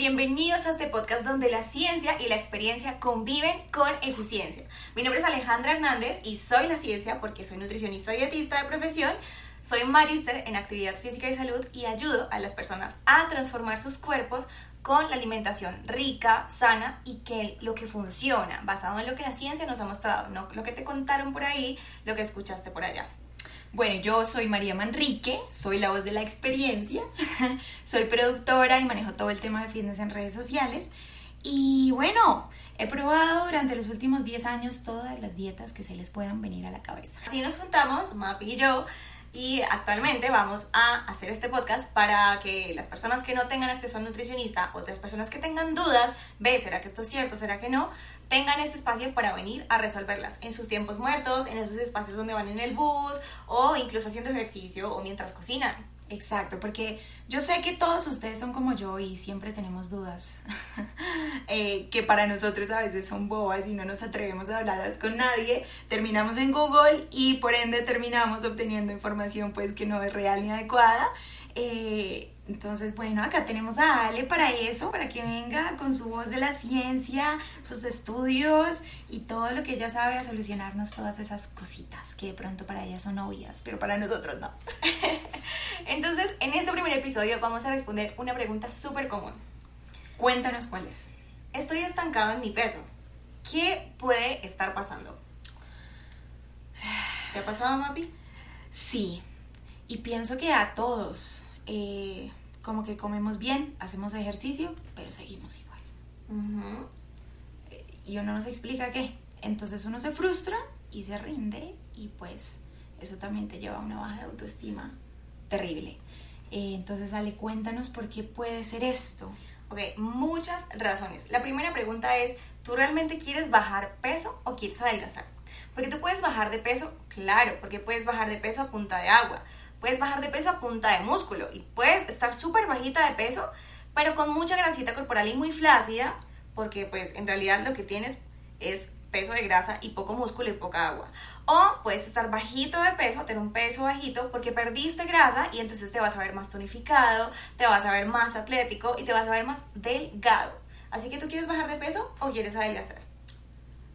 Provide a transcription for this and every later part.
Bienvenidos a este podcast donde la ciencia y la experiencia conviven con eficiencia. Mi nombre es Alejandra Hernández y soy la ciencia porque soy nutricionista dietista de profesión. Soy magister en actividad física y salud y ayudo a las personas a transformar sus cuerpos con la alimentación rica, sana y que lo que funciona, basado en lo que la ciencia nos ha mostrado, no lo que te contaron por ahí, lo que escuchaste por allá. Bueno, yo soy María Manrique, soy la voz de la experiencia, soy productora y manejo todo el tema de fitness en redes sociales. Y bueno, he probado durante los últimos 10 años todas las dietas que se les puedan venir a la cabeza. Así nos juntamos, Mapi y yo, y actualmente vamos a hacer este podcast para que las personas que no tengan acceso a un nutricionista, otras personas que tengan dudas, ve, ¿será que esto es cierto? ¿Será que no? Tengan este espacio para venir a resolverlas en sus tiempos muertos, en esos espacios donde van en el bus o incluso haciendo ejercicio o mientras cocinan. Exacto, porque yo sé que todos ustedes son como yo y siempre tenemos dudas, eh, que para nosotros a veces son bobas y no nos atrevemos a hablarlas con nadie, terminamos en Google y por ende terminamos obteniendo información pues que no es real ni adecuada. Eh, entonces, bueno, acá tenemos a Ale para eso, para que venga con su voz de la ciencia, sus estudios y todo lo que ella sabe a solucionarnos todas esas cositas que de pronto para ella son obvias, pero para nosotros no. Entonces, en este primer episodio vamos a responder una pregunta súper común. Cuéntanos cuál es. Estoy estancado en mi peso. ¿Qué puede estar pasando? ¿Te ha pasado, Mapi? Sí, y pienso que a todos. Eh, como que comemos bien, hacemos ejercicio, pero seguimos igual. Y uno no se explica qué. Entonces uno se frustra y se rinde y pues eso también te lleva a una baja de autoestima terrible. Eh, entonces, Ale, cuéntanos por qué puede ser esto. Ok, muchas razones. La primera pregunta es, ¿tú realmente quieres bajar peso o quieres adelgazar? Porque tú puedes bajar de peso, claro, porque puedes bajar de peso a punta de agua Puedes bajar de peso a punta de músculo y puedes estar súper bajita de peso, pero con mucha grasita corporal y muy flácida, porque pues en realidad lo que tienes es peso de grasa y poco músculo y poca agua. O puedes estar bajito de peso, tener un peso bajito porque perdiste grasa y entonces te vas a ver más tonificado, te vas a ver más atlético y te vas a ver más delgado. Así que tú quieres bajar de peso o quieres adelgazar.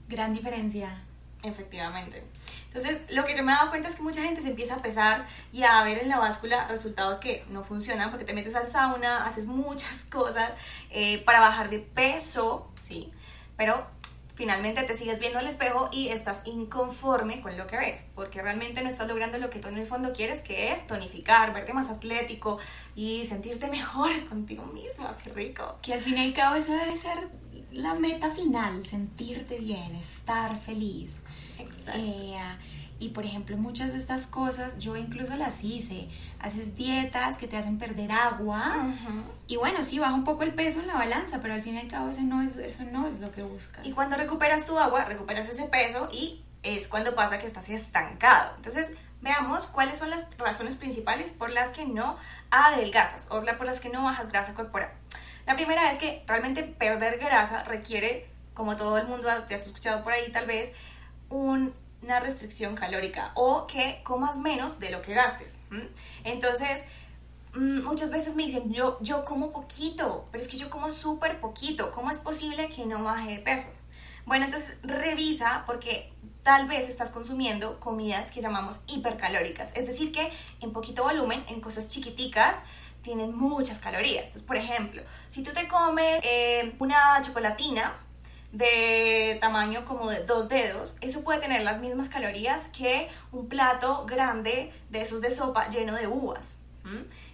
Gran diferencia. Efectivamente. Entonces, lo que yo me he dado cuenta es que mucha gente se empieza a pesar y a ver en la báscula resultados que no funcionan porque te metes al sauna, haces muchas cosas eh, para bajar de peso, ¿sí? Pero finalmente te sigues viendo al espejo y estás inconforme con lo que ves, porque realmente no estás logrando lo que tú en el fondo quieres, que es tonificar, verte más atlético y sentirte mejor contigo mismo, qué rico. Que al fin y al cabo esa debe ser la meta final, sentirte bien, estar feliz. Eh, y por ejemplo, muchas de estas cosas yo incluso las hice. Haces dietas que te hacen perder agua. Y bueno, sí, baja un poco el peso en la balanza, pero al fin y al cabo ese no es, eso no es lo que buscas. Y cuando recuperas tu agua, recuperas ese peso y es cuando pasa que estás estancado. Entonces, veamos cuáles son las razones principales por las que no adelgazas o por las que no bajas grasa corporal. La primera es que realmente perder grasa requiere, como todo el mundo te has escuchado por ahí tal vez, una restricción calórica o que comas menos de lo que gastes. Entonces, mm, muchas veces me dicen, yo, yo como poquito, pero es que yo como súper poquito, ¿cómo es posible que no baje de peso? Bueno, entonces revisa porque tal vez estás consumiendo comidas que llamamos hipercalóricas, es decir, que en poquito volumen, en cosas chiquiticas, tienen muchas calorías. Entonces, por ejemplo, si tú te comes eh, una chocolatina, de tamaño como de dos dedos, eso puede tener las mismas calorías que un plato grande de esos de sopa lleno de uvas.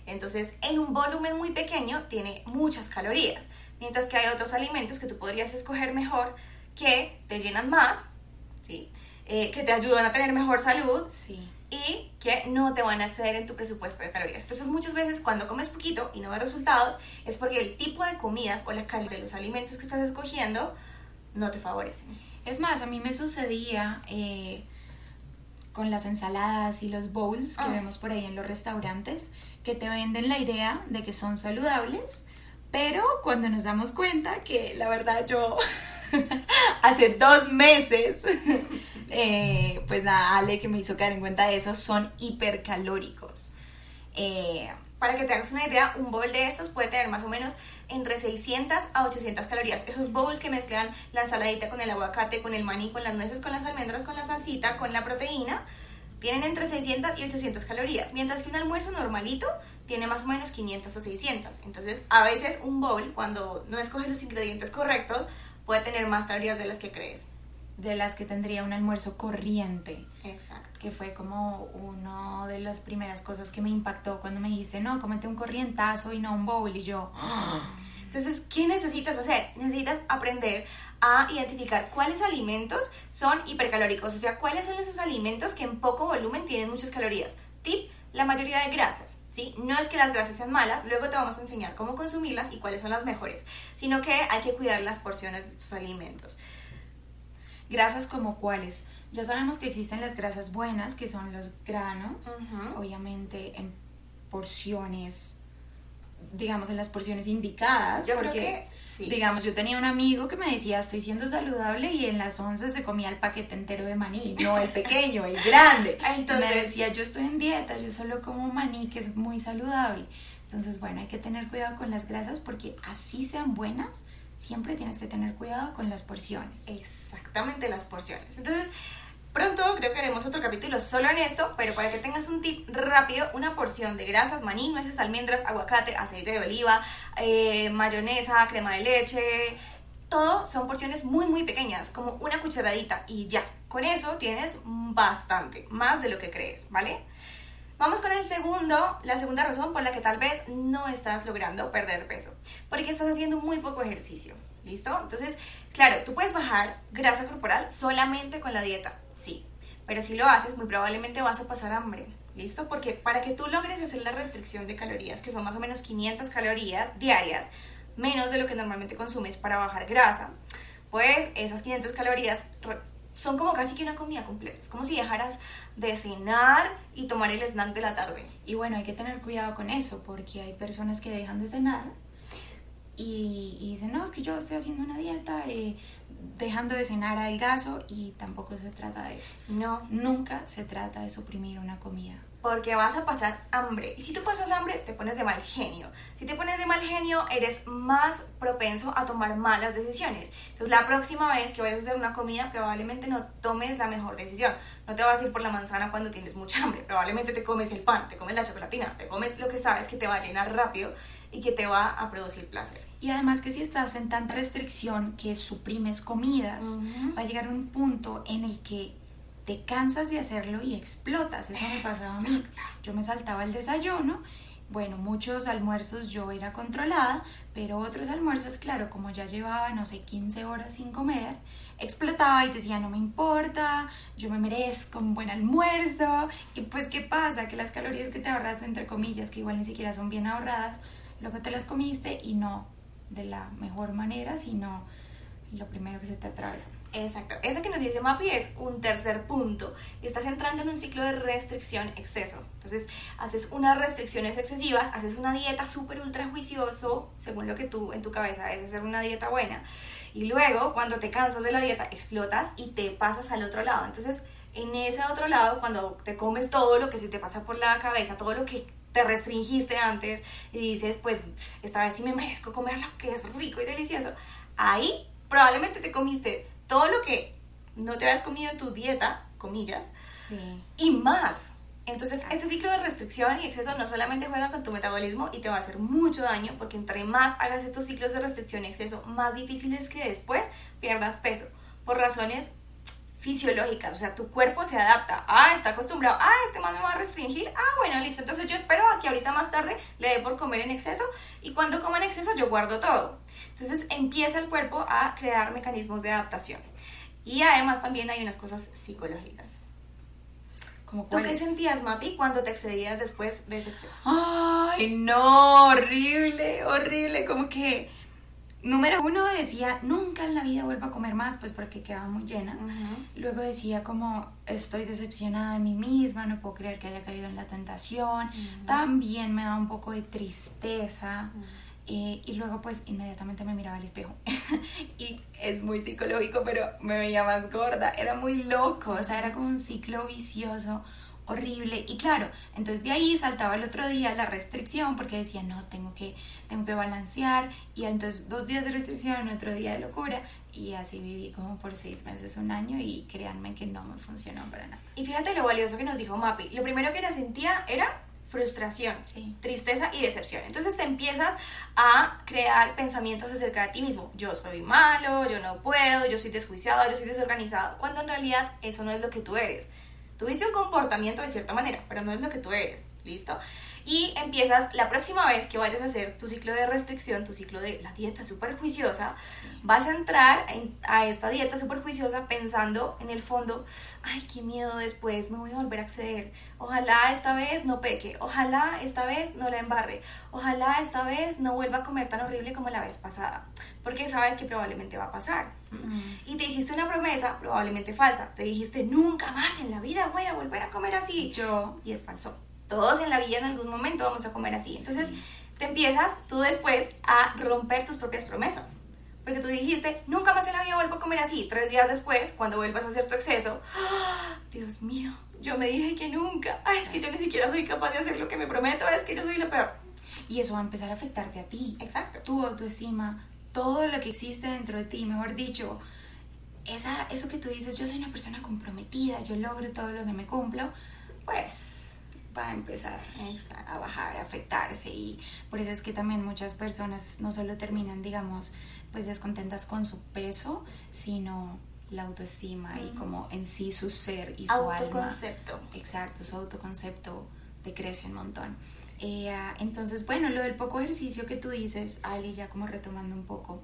Entonces, en un volumen muy pequeño tiene muchas calorías, mientras que hay otros alimentos que tú podrías escoger mejor que te llenan más, ¿sí? Eh, que te ayudan a tener mejor salud sí. Y que no te van a exceder en tu presupuesto de calorías. Entonces, muchas veces cuando comes poquito y no ves resultados, es porque el tipo de comidas o la calidad de los alimentos que estás escogiendo no te favorecen. Es más, a mí me sucedía eh, con las ensaladas y los bowls que Ah. vemos por ahí en los restaurantes, que te venden la idea de que son saludables, pero cuando nos damos cuenta que la verdad yo hace dos meses, eh, pues nada, Ale que me hizo caer en cuenta de eso, son hipercalóricos. Eh, Para que te hagas una idea, un bowl de estos puede tener más o menos entre 600 a 800 calorías. Esos bowls que mezclan la ensaladita con el aguacate, con el maní, con las nueces, con las almendras, con la salsita, con la proteína, tienen entre 600 y 800 calorías. Mientras que un almuerzo normalito tiene más o menos 500 a 600. Entonces, a veces un bowl, cuando no escoges los ingredientes correctos, puede tener más calorías de las que crees. de las que tendría un almuerzo corriente. Exacto. que fue como una de las primeras cosas que me impactó cuando me dijiste, no, cómete un corrientazo y no un bowl, y yo, "Ah". Entonces, ¿qué necesitas hacer? Necesitas aprender a identificar cuáles alimentos son hipercalóricos, o sea, cuáles son esos alimentos que en poco volumen tienen muchas calorías. Tip, la mayoría de grasas, ¿sí? No es que las grasas sean malas, luego te vamos a enseñar cómo consumirlas y cuáles son las mejores, sino que hay que cuidar las porciones de estos alimentos. grasas como cuáles. Ya sabemos que existen las grasas buenas, que son los granos, obviamente en porciones, digamos en las porciones indicadas, Yo creo porque, que sí. digamos, yo tenía un amigo que me decía, estoy siendo saludable y en las 11 se comía el paquete entero de maní, no el pequeño, el grande. Entonces- me decía, yo estoy en dieta, yo solo como maní, que es muy saludable. Entonces, bueno, hay que tener cuidado con las grasas porque así sean buenas, siempre tienes que tener cuidado con las porciones. Exactamente las porciones. Entonces, pronto creo que haremos otro capítulo solo en esto, pero para que tengas un tip rápido, una porción de grasas, maní, nueces, almendras, aguacate, aceite de oliva, eh, mayonesa, crema de leche, todo son porciones muy muy pequeñas, como una cucharadita y ya. Con eso tienes bastante, más de lo que crees, ¿vale? Vamos con el segundo, la segunda razón por la que tal vez no estás logrando perder peso, porque estás haciendo muy poco ejercicio, ¿listo? Entonces, claro, tú puedes bajar grasa corporal solamente con la dieta, sí, pero si lo haces, muy probablemente vas a pasar hambre, ¿listo? Porque para que tú logres hacer la restricción de calorías, que son más o menos 500 calorías diarias, menos de lo que normalmente consumes para bajar grasa, pues esas 500 calorías son como casi que una comida completa. Es como si dejaras de cenar y tomar el snack de la tarde. Y bueno, hay que tener cuidado con eso, porque hay personas que dejan de cenar y, y dicen, no, es que yo estoy haciendo una dieta, eh, dejando de cenar adelgazo y tampoco se trata de eso. No, Nunca se trata de suprimir una comida. Porque vas a pasar hambre. Y si tú pasas hambre, te pones de mal genio. Si te pones de mal genio, eres más propenso a tomar malas decisiones. Entonces, la próxima vez que vayas a hacer una comida, probablemente no tomes la mejor decisión. No te vas a ir por la manzana cuando tienes mucha hambre. Probablemente te comes el pan, te comes la chocolatina, te comes lo que sabes que te va a llenar rápido y que te va a producir placer. Y además que si estás en tanta restricción que suprimes comidas, va a llegar un punto en el que te cansas de hacerlo y explotas. Eso me pasaba a mí. Yo me saltaba el desayuno. Bueno, muchos almuerzos yo era controlada, pero otros almuerzos, claro, como ya llevaba, no sé, 15 horas sin comer, explotaba y decía, no me importa, yo me merezco un buen almuerzo. Y pues, ¿qué pasa? Que las calorías que te ahorraste, entre comillas, que igual ni siquiera son bien ahorradas, luego te las comiste y no de la mejor manera, sino lo primero que se te atravesó. Exacto. Eso que nos dice Mapi es un tercer punto. Estás entrando en un ciclo de restricción exceso. Entonces, haces unas restricciones excesivas, haces una dieta súper ultra juicioso, según lo que tú en tu cabeza es hacer una dieta buena. Y luego, cuando te cansas de la dieta, explotas y te pasas al otro lado. Entonces, en ese otro lado, cuando te comes todo lo que se te pasa por la cabeza, todo lo que te restringiste antes y dices, pues esta vez sí me merezco comer lo que es rico y delicioso, ahí probablemente te comiste todo lo que no te habías comido en tu dieta, comillas, Sí. y más. Entonces, este ciclo de restricción y exceso no solamente juega con tu metabolismo y te va a hacer mucho daño, porque entre más hagas estos ciclos de restricción y exceso, más difícil es que después pierdas peso, por razones fisiológicas, o sea, tu cuerpo se adapta, ah, está acostumbrado, ah, este más me va a restringir, ah, bueno, listo, entonces yo espero a que ahorita más tarde le dé por comer en exceso y cuando coma en exceso yo guardo todo. Entonces empieza el cuerpo a crear mecanismos de adaptación. Y además también hay unas cosas psicológicas. Como ¿Tú qué sentías, Mapi, cuando te excedías después de ese exceso? Ay, no, horrible, horrible, como que número uno decía, nunca en la vida vuelvo a comer más, pues porque quedaba muy llena. Luego decía como, estoy decepcionada de mí misma, no puedo creer que haya caído en la tentación. También me da un poco de tristeza. Y luego pues inmediatamente me miraba al espejo. y es muy psicológico, pero me veía más gorda. Era muy loco, o sea, era como un ciclo vicioso horrible. Y claro, entonces de ahí saltaba el otro día la restricción porque decía, no, tengo que, tengo que balancear. Y entonces dos días de restricción, otro día de locura. Y así viví como por seis meses, un año y créanme que no me funcionó para nada. Y fíjate lo valioso que nos dijo Mapi. Lo primero que la sentía era frustración, tristeza y decepción. Entonces te empiezas a crear pensamientos acerca de ti mismo. Yo soy malo, yo no puedo, yo soy desjuiciado, yo soy desorganizado, cuando en realidad eso no es lo que tú eres. Tuviste un comportamiento de cierta manera, pero no es lo que tú eres, ¿listo? Y empiezas la próxima vez que vayas a hacer tu ciclo de restricción, tu ciclo de la dieta súper juiciosa, vas a entrar a esta dieta súper juiciosa pensando en el fondo, ay, qué miedo después, me voy a volver a acceder. Ojalá esta vez no peque, ojalá esta vez no la embarre, ojalá esta vez no vuelva a comer tan horrible como la vez pasada, porque sabes que probablemente va a pasar. Y te hiciste una promesa probablemente falsa, te dijiste, nunca más en la vida voy a volver a comer así. Yo. Y es falso todos en la vida en algún momento vamos a comer así. Entonces te empiezas tú después a romper tus propias promesas. Porque tú dijiste, nunca más en la vida vuelvo a comer así. Tres días después, cuando vuelvas a hacer tu exceso, ¡Ah! Dios mío, yo me dije que nunca. es que yo ni siquiera soy capaz de hacer lo que me prometo, es que yo soy lo peor. Y eso va a empezar a afectarte a ti. Exacto. Tu autoestima, todo lo que existe dentro de ti, mejor dicho. Esa, eso que tú dices, yo soy una persona comprometida, yo logro todo lo que me cumplo, pues va a empezar a bajar, a afectarse y por eso es que también muchas personas no solo terminan, digamos, pues descontentas con su peso, sino la autoestima y como en sí su ser y su autoconcepto. alma. Exacto, su autoconcepto decrece un montón. Eh, entonces, bueno, lo del poco ejercicio que tú dices, Ali, ya como retomando un poco,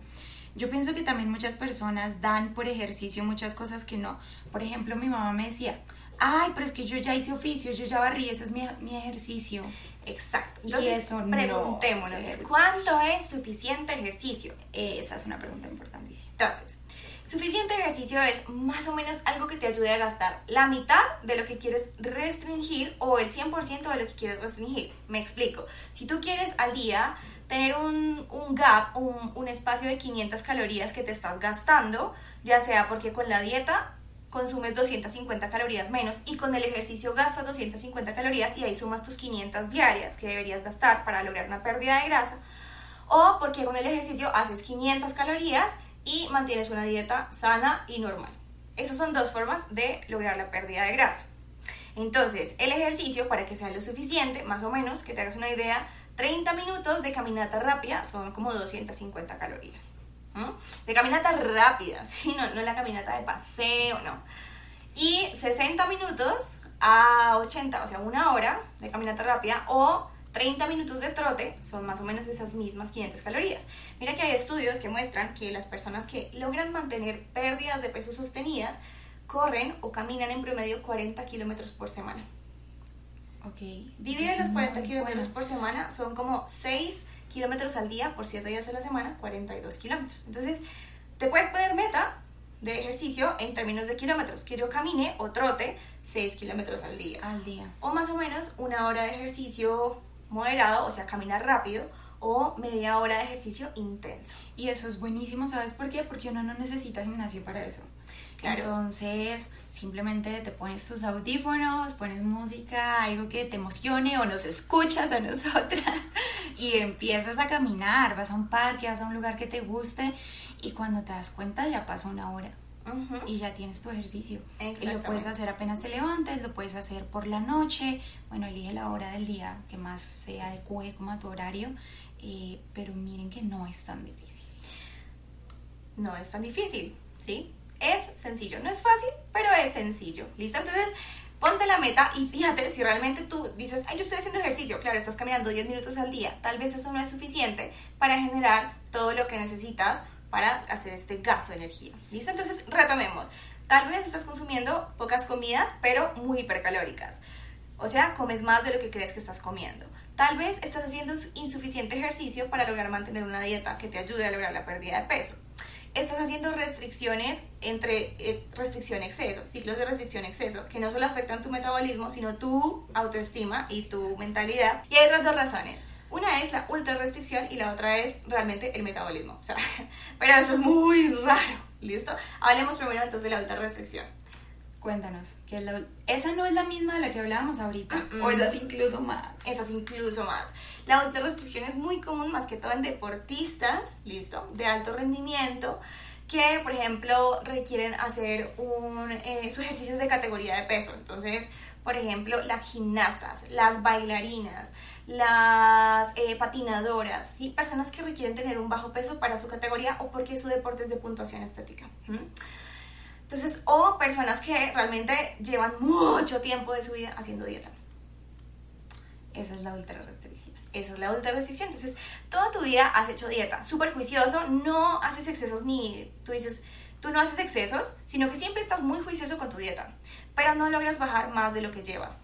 yo pienso que también muchas personas dan por ejercicio muchas cosas que no. Por ejemplo, mi mamá me decía, ay, pero es que yo ya hice oficio, yo ya barrí, eso es mi, ejercicio. Exacto. Entonces, y eso preguntémonos, ¿cuánto es suficiente ejercicio? Esa es una pregunta importantísima. Entonces, suficiente ejercicio es más o menos algo que te ayude a gastar la mitad de lo que quieres restringir o el 100% de lo que quieres restringir. Me explico. Si tú quieres al día tener un, un gap, un, un espacio de 500 calorías que te estás gastando, ya sea porque con la dieta consumes 250 calorías menos y con el ejercicio gastas 250 calorías y ahí sumas tus 500 diarias que deberías gastar para lograr una pérdida de grasa. O porque con el ejercicio haces 500 calorías y mantienes una dieta sana y normal. Esas son dos formas de lograr la pérdida de grasa. Entonces, el ejercicio, para que sea lo suficiente, más o menos, que te hagas una idea, 30 minutos de caminata rápida son como 250 calorías de caminata rápida, ¿sí? no, no la caminata de paseo, no. Y 60 minutos a 80, o sea, una hora de caminata rápida o 30 minutos de trote son más o menos esas mismas 500 calorías. Mira que hay estudios que muestran que las personas que logran mantener pérdidas de peso sostenidas corren o caminan en promedio 40 kilómetros por semana. Ok. Divide los 40 kilómetros por semana, son como 6 kilómetros al día por 7 días a la semana, 42 kilómetros. Entonces, te puedes poner meta de ejercicio en términos de kilómetros, que yo camine o trote 6 kilómetros al día. Al día. O más o menos una hora de ejercicio moderado, o sea, caminar rápido, o media hora de ejercicio intenso. Y eso es buenísimo, ¿sabes por qué? Porque uno no necesita gimnasio para eso. Entonces, simplemente te pones tus audífonos, pones música, algo que te emocione o nos escuchas a nosotras y empiezas a caminar, vas a un parque, vas a un lugar que te guste y cuando te das cuenta ya pasó una hora. Y ya tienes tu ejercicio. Y lo puedes hacer apenas te levantes, lo puedes hacer por la noche. Bueno, elige la hora del día que más se adecue como a tu horario. Eh, pero miren que no es tan difícil. No es tan difícil, ¿sí? Es sencillo, no es fácil, pero es sencillo. ¿Listo? Entonces, ponte la meta y fíjate si realmente tú dices, ay, yo estoy haciendo ejercicio, claro, estás caminando 10 minutos al día, tal vez eso no es suficiente para generar todo lo que necesitas para hacer este gasto de energía. ¿Listo? Entonces, retomemos. Tal vez estás consumiendo pocas comidas, pero muy hipercalóricas. O sea, comes más de lo que crees que estás comiendo. Tal vez estás haciendo insuficiente ejercicio para lograr mantener una dieta que te ayude a lograr la pérdida de peso. Estás haciendo restricciones entre eh, restricción exceso, ciclos de restricción exceso, que no solo afectan tu metabolismo, sino tu autoestima y tu mentalidad. Y hay otras dos razones. Una es la ultra restricción y la otra es realmente el metabolismo. O sea, pero eso es muy raro. ¿Listo? Hablemos primero entonces de la ultra restricción. Cuéntanos, que esa no es la misma de la que hablábamos ahorita, o esa es incluso más. Esa es incluso más. La ultra restricción es muy común más que todo en deportistas, listo, de alto rendimiento, que por ejemplo requieren hacer un, eh, sus ejercicios de categoría de peso. Entonces, por ejemplo, las gimnastas, las bailarinas, las eh, patinadoras, ¿sí? personas que requieren tener un bajo peso para su categoría o porque su deporte es de puntuación estética. Entonces, o personas que realmente llevan mucho tiempo de su vida haciendo dieta. Esa es la ultra restricción. Esa es la ultra restricción. Entonces, toda tu vida has hecho dieta, súper juicioso, no haces excesos ni, tú dices, tú no haces excesos, sino que siempre estás muy juicioso con tu dieta, pero no logras bajar más de lo que llevas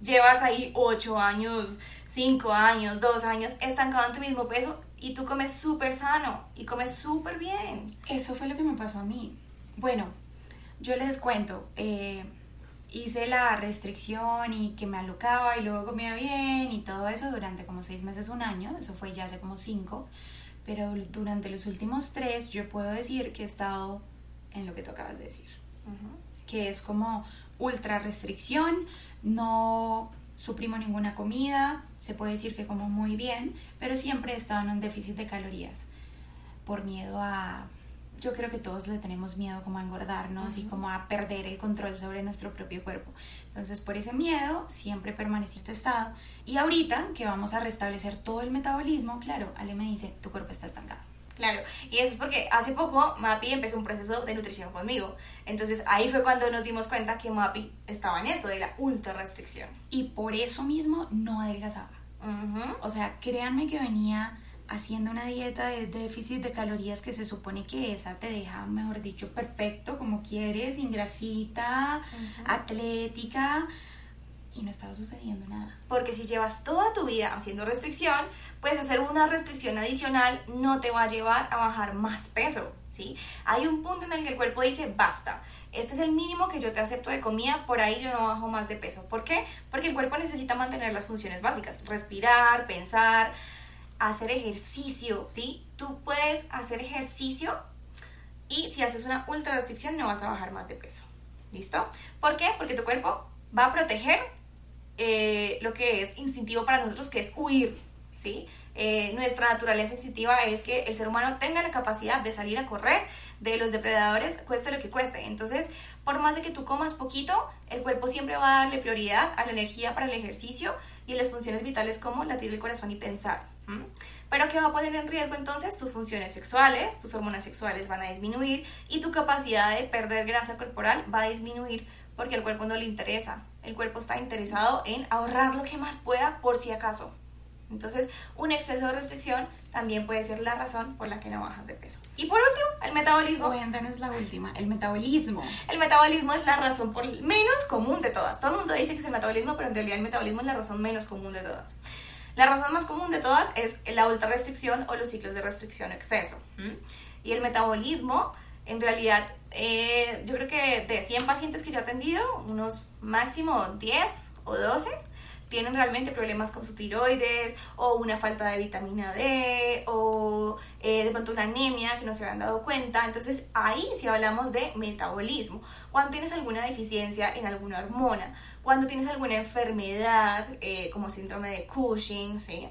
llevas ahí 8 años, 5 años, 2 años estancado en tu mismo peso y tú comes súper sano y comes súper bien. Eso fue lo que me pasó a mí. Bueno, yo les cuento, eh, hice la restricción y que me alocaba y luego comía bien y todo eso durante como 6 meses, un año, eso fue ya hace como 5, pero durante los últimos 3 yo puedo decir que he estado en lo que tú acabas de decir, que es como ultra restricción, no suprimo ninguna comida, se puede decir que como muy bien, pero siempre he estado en un déficit de calorías por miedo a yo creo que todos le tenemos miedo como a engordarnos y como a perder el control sobre nuestro propio cuerpo. Entonces, por ese miedo siempre permanecí este estado. Y ahorita que vamos a restablecer todo el metabolismo, claro, Ale me dice, tu cuerpo está estancado. Claro, y eso es porque hace poco Mapi empezó un proceso de nutrición conmigo. Entonces ahí fue cuando nos dimos cuenta que Mapi estaba en esto de la ultra restricción. Y por eso mismo no adelgazaba. O sea, créanme que venía haciendo una dieta de déficit de calorías que se supone que esa te deja, mejor dicho, perfecto, como quieres, sin grasita, atlética y no estaba sucediendo nada. Porque si llevas toda tu vida haciendo restricción, pues hacer una restricción adicional no te va a llevar a bajar más peso, ¿sí? Hay un punto en el que el cuerpo dice, basta, este es el mínimo que yo te acepto de comida, por ahí yo no bajo más de peso. ¿Por qué? Porque el cuerpo necesita mantener las funciones básicas, respirar, pensar, hacer ejercicio, ¿sí? Tú puedes hacer ejercicio y si haces una ultra restricción no vas a bajar más de peso. ¿Listo? ¿Por qué? Porque tu cuerpo va a proteger eh, lo que es instintivo para nosotros, que es huir, ¿sí? Eh, nuestra naturaleza instintiva es que el ser humano tenga la capacidad de salir a correr de los depredadores, cueste lo que cueste. Entonces, por más de que tú comas poquito, el cuerpo siempre va a darle prioridad a la energía para el ejercicio y las funciones vitales como latir el corazón y pensar. Pero ¿qué va a poner en riesgo entonces? Tus funciones sexuales, tus hormonas sexuales van a disminuir y tu capacidad de perder grasa corporal va a disminuir porque al cuerpo no le interesa. El cuerpo está interesado en ahorrar lo que más pueda por si acaso. Entonces, un exceso de restricción también puede ser la razón por la que no bajas de peso. Y por último, el metabolismo. es la última, el metabolismo. El metabolismo es la razón por menos común de todas. Todo el mundo dice que es el metabolismo, pero en realidad el metabolismo es la razón menos común de todas. La razón más común de todas es la ultra restricción o los ciclos de restricción exceso. Y el metabolismo en realidad, eh, yo creo que de 100 pacientes que yo he atendido, unos máximo 10 o 12 tienen realmente problemas con su tiroides o una falta de vitamina D o eh, de pronto una anemia que no se habían dado cuenta. Entonces ahí sí hablamos de metabolismo. Cuando tienes alguna deficiencia en alguna hormona, cuando tienes alguna enfermedad eh, como síndrome de Cushing, ¿sí?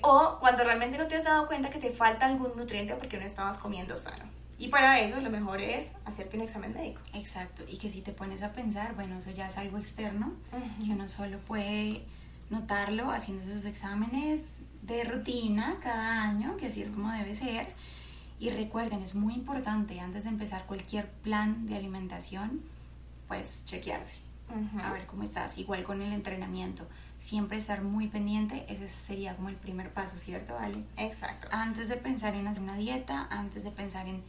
o cuando realmente no te has dado cuenta que te falta algún nutriente porque no estabas comiendo sano. Y para eso lo mejor es hacerte un examen médico. Exacto, y que si te pones a pensar, bueno, eso ya es algo externo, que uno solo puede notarlo haciendo esos exámenes de rutina cada año, que así es como debe ser. Y recuerden, es muy importante antes de empezar cualquier plan de alimentación, pues chequearse, a ver cómo estás, igual con el entrenamiento. Siempre estar muy pendiente, ese sería como el primer paso, ¿cierto, Ale? Exacto. Antes de pensar en hacer una dieta, antes de pensar en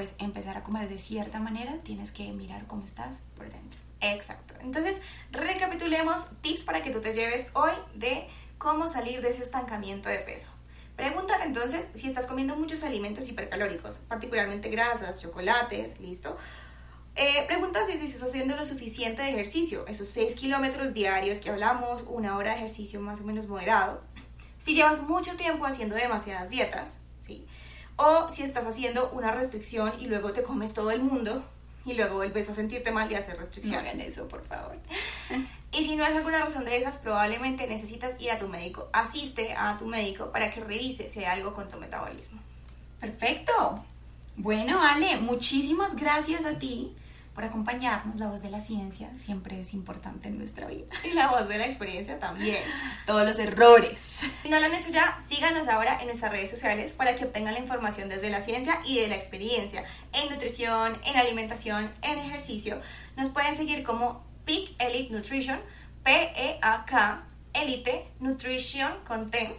pues empezar a comer de cierta manera, tienes que mirar cómo estás por dentro. Exacto. Entonces, recapitulemos tips para que tú te lleves hoy de cómo salir de ese estancamiento de peso. Pregúntate entonces si estás comiendo muchos alimentos hipercalóricos, particularmente grasas, chocolates, ¿listo? Eh, pregunta si estás haciendo lo suficiente de ejercicio, esos 6 kilómetros diarios que hablamos, una hora de ejercicio más o menos moderado. Si llevas mucho tiempo haciendo demasiadas dietas, ¿sí? O si estás haciendo una restricción y luego te comes todo el mundo y luego vuelves a sentirte mal y hacer restricción. No hagan eso, por favor. Y si no es alguna razón de esas, probablemente necesitas ir a tu médico. Asiste a tu médico para que revise si hay algo con tu metabolismo. Perfecto. Bueno, Ale, muchísimas gracias a ti por acompañarnos. La voz de la ciencia siempre es importante en nuestra vida. Y la voz de la experiencia también. Todos los errores. Si no lo han hecho ya, síganos ahora en nuestras redes sociales para que obtengan la información desde la ciencia y de la experiencia en nutrición, en alimentación, en ejercicio. Nos pueden seguir como Peak Elite Nutrition, P-E-A-K, Elite Nutrition con T.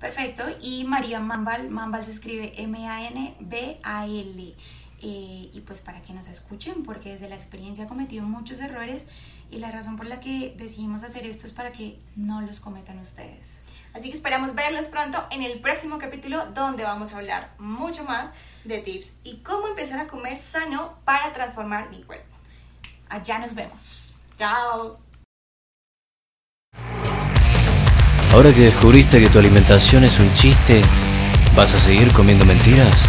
Perfecto. Y María Mambal, Mambal se escribe M-A-N-B-A-L. Eh, y pues para que nos escuchen, porque desde la experiencia he cometido muchos errores y la razón por la que decidimos hacer esto es para que no los cometan ustedes. Así que esperamos verlos pronto en el próximo capítulo donde vamos a hablar mucho más de tips y cómo empezar a comer sano para transformar mi cuerpo. Allá nos vemos. Chao. Ahora que descubriste que tu alimentación es un chiste, ¿vas a seguir comiendo mentiras?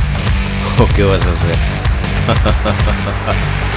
¿O qué vas a hacer? 哈哈哈哈哈哈